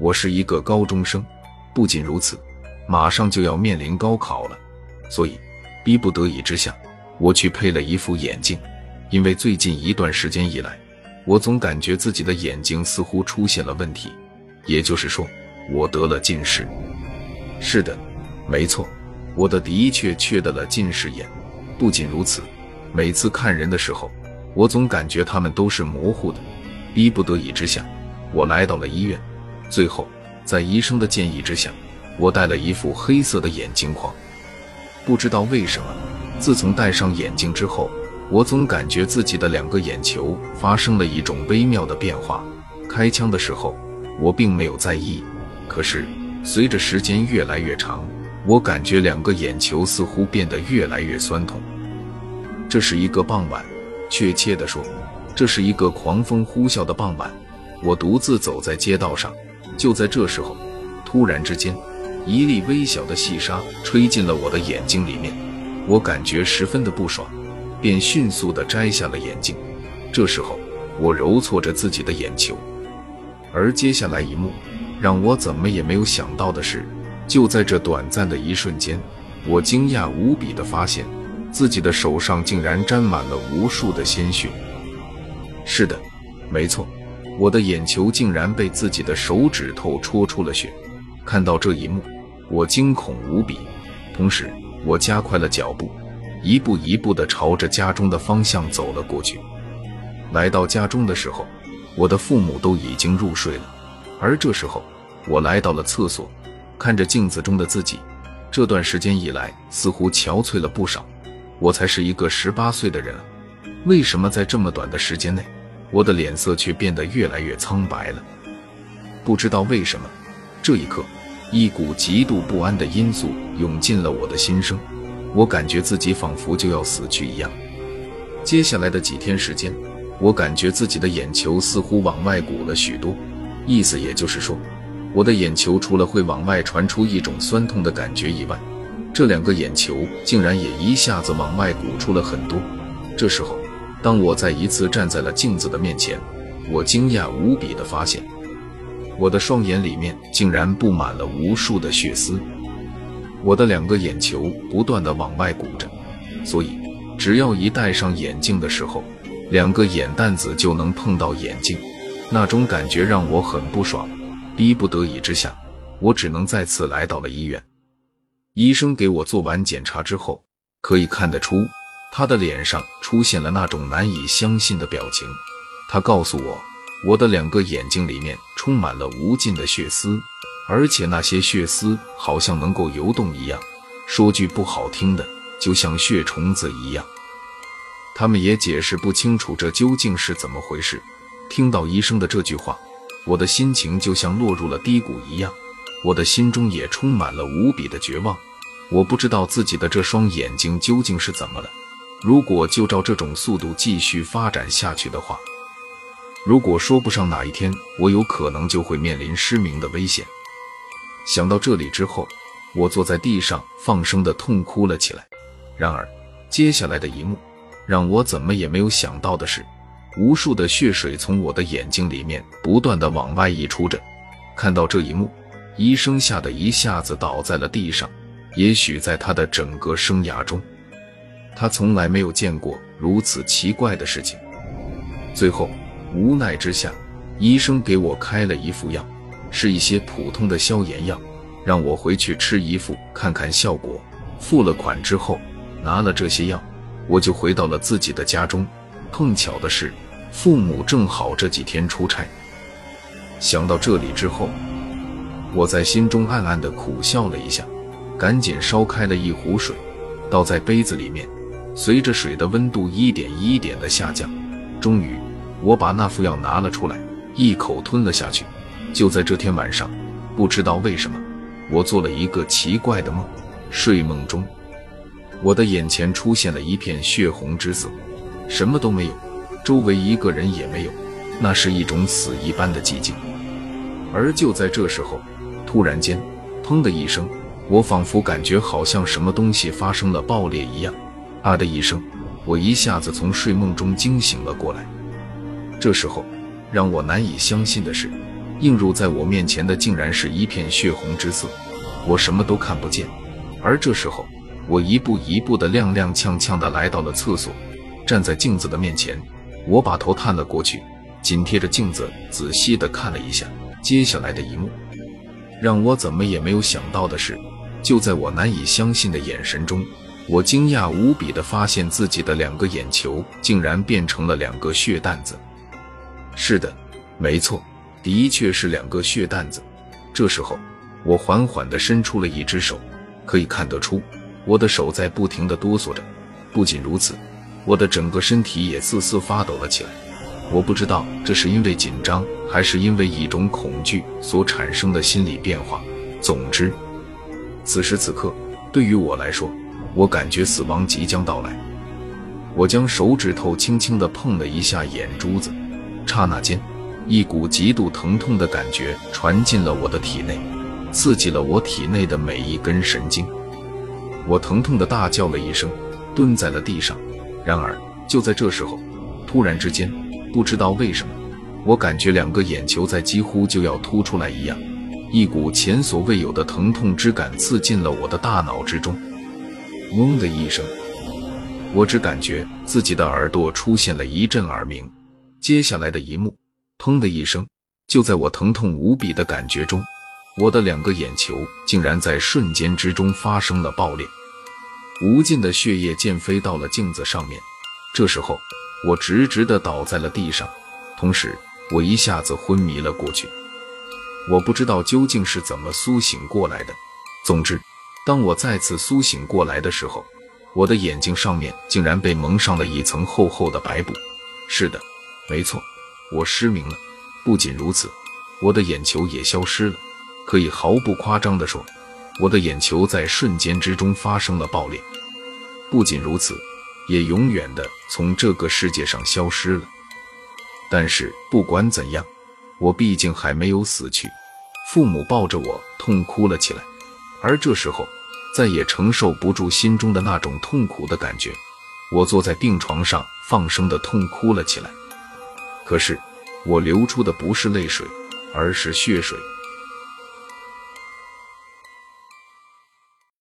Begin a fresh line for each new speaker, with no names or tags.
我是一个高中生，不仅如此，马上就要面临高考了，所以逼不得已之下，我去配了一副眼镜。因为最近一段时间以来，我总感觉自己的眼睛似乎出现了问题，也就是说，我得了近视。是的，没错，我的的确确得了近视眼。不仅如此，每次看人的时候，我总感觉他们都是模糊的。逼不得已之下，我来到了医院。最后，在医生的建议之下，我戴了一副黑色的眼镜框。不知道为什么，自从戴上眼镜之后，我总感觉自己的两个眼球发生了一种微妙的变化。开枪的时候，我并没有在意，可是随着时间越来越长，我感觉两个眼球似乎变得越来越酸痛。这是一个傍晚，确切地说，这是一个狂风呼啸的傍晚。我独自走在街道上，就在这时候，突然之间，一粒微小的细沙吹进了我的眼睛里面，我感觉十分的不爽。便迅速的摘下了眼镜。这时候，我揉搓着自己的眼球，而接下来一幕让我怎么也没有想到的是，就在这短暂的一瞬间，我惊讶无比的发现，自己的手上竟然沾满了无数的鲜血。是的，没错，我的眼球竟然被自己的手指头戳出了血。看到这一幕，我惊恐无比，同时我加快了脚步。一步一步地朝着家中的方向走了过去。来到家中的时候，我的父母都已经入睡了。而这时候，我来到了厕所，看着镜子中的自己，这段时间以来似乎憔悴了不少。我才是一个十八岁的人啊，为什么在这么短的时间内，我的脸色却变得越来越苍白了？不知道为什么，这一刻，一股极度不安的因素涌进了我的心声。我感觉自己仿佛就要死去一样。接下来的几天时间，我感觉自己的眼球似乎往外鼓了许多，意思也就是说，我的眼球除了会往外传出一种酸痛的感觉以外，这两个眼球竟然也一下子往外鼓出了很多。这时候，当我再一次站在了镜子的面前，我惊讶无比地发现，我的双眼里面竟然布满了无数的血丝。我的两个眼球不断的往外鼓着，所以只要一戴上眼镜的时候，两个眼蛋子就能碰到眼镜，那种感觉让我很不爽。逼不得已之下，我只能再次来到了医院。医生给我做完检查之后，可以看得出他的脸上出现了那种难以相信的表情。他告诉我，我的两个眼睛里面充满了无尽的血丝。而且那些血丝好像能够游动一样，说句不好听的，就像血虫子一样。他们也解释不清楚这究竟是怎么回事。听到医生的这句话，我的心情就像落入了低谷一样，我的心中也充满了无比的绝望。我不知道自己的这双眼睛究竟是怎么了。如果就照这种速度继续发展下去的话，如果说不上哪一天我有可能就会面临失明的危险。想到这里之后，我坐在地上放声的痛哭了起来。然而，接下来的一幕让我怎么也没有想到的是，无数的血水从我的眼睛里面不断的往外溢出着。看到这一幕，医生吓得一下子倒在了地上。也许在他的整个生涯中，他从来没有见过如此奇怪的事情。最后，无奈之下，医生给我开了一副药。是一些普通的消炎药，让我回去吃一副看看效果。付了款之后，拿了这些药，我就回到了自己的家中。碰巧的是，父母正好这几天出差。想到这里之后，我在心中暗暗的苦笑了一下，赶紧烧开了一壶水，倒在杯子里面。随着水的温度一点一点的下降，终于，我把那副药拿了出来，一口吞了下去。就在这天晚上，不知道为什么，我做了一个奇怪的梦。睡梦中，我的眼前出现了一片血红之色，什么都没有，周围一个人也没有，那是一种死一般的寂静。而就在这时候，突然间，砰的一声，我仿佛感觉好像什么东西发生了爆裂一样，啊的一声，我一下子从睡梦中惊醒了过来。这时候，让我难以相信的是。映入在我面前的竟然是一片血红之色，我什么都看不见。而这时候，我一步一步的踉踉跄跄的来到了厕所，站在镜子的面前，我把头探了过去，紧贴着镜子仔细的看了一下接下来的一幕。让我怎么也没有想到的是，就在我难以相信的眼神中，我惊讶无比的发现自己的两个眼球竟然变成了两个血蛋子。是的，没错。的确是两个血蛋子。这时候，我缓缓地伸出了一只手，可以看得出，我的手在不停地哆嗦着。不仅如此，我的整个身体也瑟瑟发抖了起来。我不知道这是因为紧张，还是因为一种恐惧所产生的心理变化。总之，此时此刻，对于我来说，我感觉死亡即将到来。我将手指头轻轻地碰了一下眼珠子，刹那间。一股极度疼痛的感觉传进了我的体内，刺激了我体内的每一根神经。我疼痛的大叫了一声，蹲在了地上。然而就在这时候，突然之间，不知道为什么，我感觉两个眼球在几乎就要凸出来一样，一股前所未有的疼痛之感刺进了我的大脑之中。嗡的一声，我只感觉自己的耳朵出现了一阵耳鸣。接下来的一幕。砰的一声，就在我疼痛无比的感觉中，我的两个眼球竟然在瞬间之中发生了爆裂，无尽的血液溅飞到了镜子上面。这时候，我直直的倒在了地上，同时我一下子昏迷了过去。我不知道究竟是怎么苏醒过来的。总之，当我再次苏醒过来的时候，我的眼睛上面竟然被蒙上了一层厚厚的白布。是的，没错。我失明了，不仅如此，我的眼球也消失了。可以毫不夸张地说，我的眼球在瞬间之中发生了爆裂。不仅如此，也永远的从这个世界上消失了。但是不管怎样，我毕竟还没有死去。父母抱着我痛哭了起来，而这时候再也承受不住心中的那种痛苦的感觉，我坐在病床上放声的痛哭了起来。可是，我流出的不是泪水，而是血水。